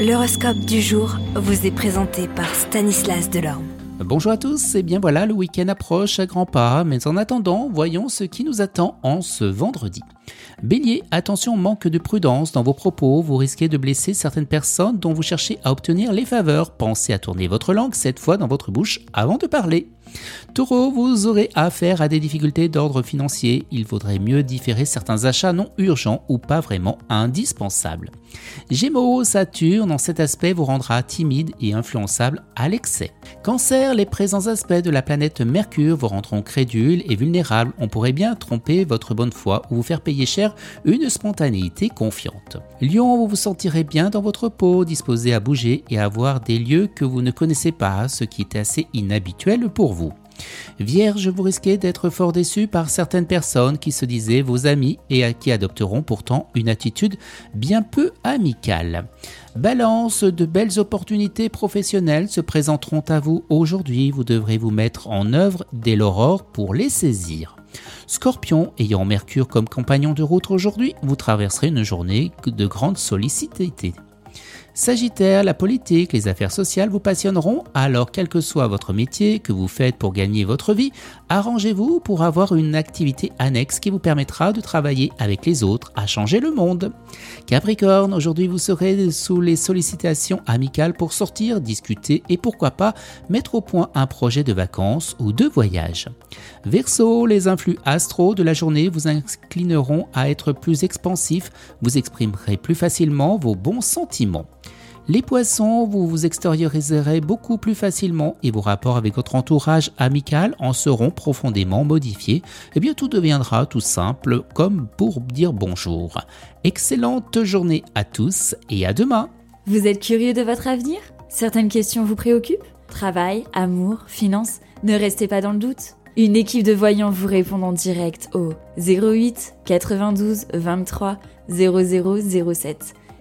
L'horoscope du jour vous est présenté par Stanislas Delorme. Bonjour à tous, et bien voilà, le week-end approche à grands pas, mais en attendant, voyons ce qui nous attend en ce vendredi. Bélier, attention, manque de prudence dans vos propos, vous risquez de blesser certaines personnes dont vous cherchez à obtenir les faveurs. Pensez à tourner votre langue cette fois dans votre bouche avant de parler. Taureau, vous aurez affaire à des difficultés d'ordre financier. Il vaudrait mieux différer certains achats non urgents ou pas vraiment indispensables. Gémeaux, Saturne, en cet aspect, vous rendra timide et influençable à l'excès. Cancer, les présents aspects de la planète Mercure vous rendront crédule et vulnérable. On pourrait bien tromper votre bonne foi ou vous faire payer une spontanéité confiante. Lion, vous vous sentirez bien dans votre peau, disposé à bouger et à voir des lieux que vous ne connaissez pas, ce qui est assez inhabituel pour vous. Vierge, vous risquez d'être fort déçu par certaines personnes qui se disaient vos amis et qui adopteront pourtant une attitude bien peu amicale. Balance, de belles opportunités professionnelles se présenteront à vous aujourd'hui. Vous devrez vous mettre en œuvre dès l'aurore pour les saisir. Scorpion, ayant Mercure comme compagnon de route aujourd'hui, vous traverserez une journée de grande sollicité. Sagittaire, la politique, les affaires sociales vous passionneront, alors quel que soit votre métier que vous faites pour gagner votre vie, arrangez-vous pour avoir une activité annexe qui vous permettra de travailler avec les autres à changer le monde. Capricorne, aujourd'hui vous serez sous les sollicitations amicales pour sortir, discuter et pourquoi pas mettre au point un projet de vacances ou de voyage. Verseau, les influx astraux de la journée vous inclineront à être plus expansif, vous exprimerez plus facilement vos bons sentiments. Les poissons, vous vous extérioriserez beaucoup plus facilement et vos rapports avec votre entourage amical en seront profondément modifiés. Et eh bien tout deviendra tout simple comme pour dire bonjour. Excellente journée à tous et à demain. Vous êtes curieux de votre avenir? Certaines questions vous préoccupent? Travail, amour, finances? Ne restez pas dans le doute. Une équipe de voyants vous répond en direct au 08 92 23 0007.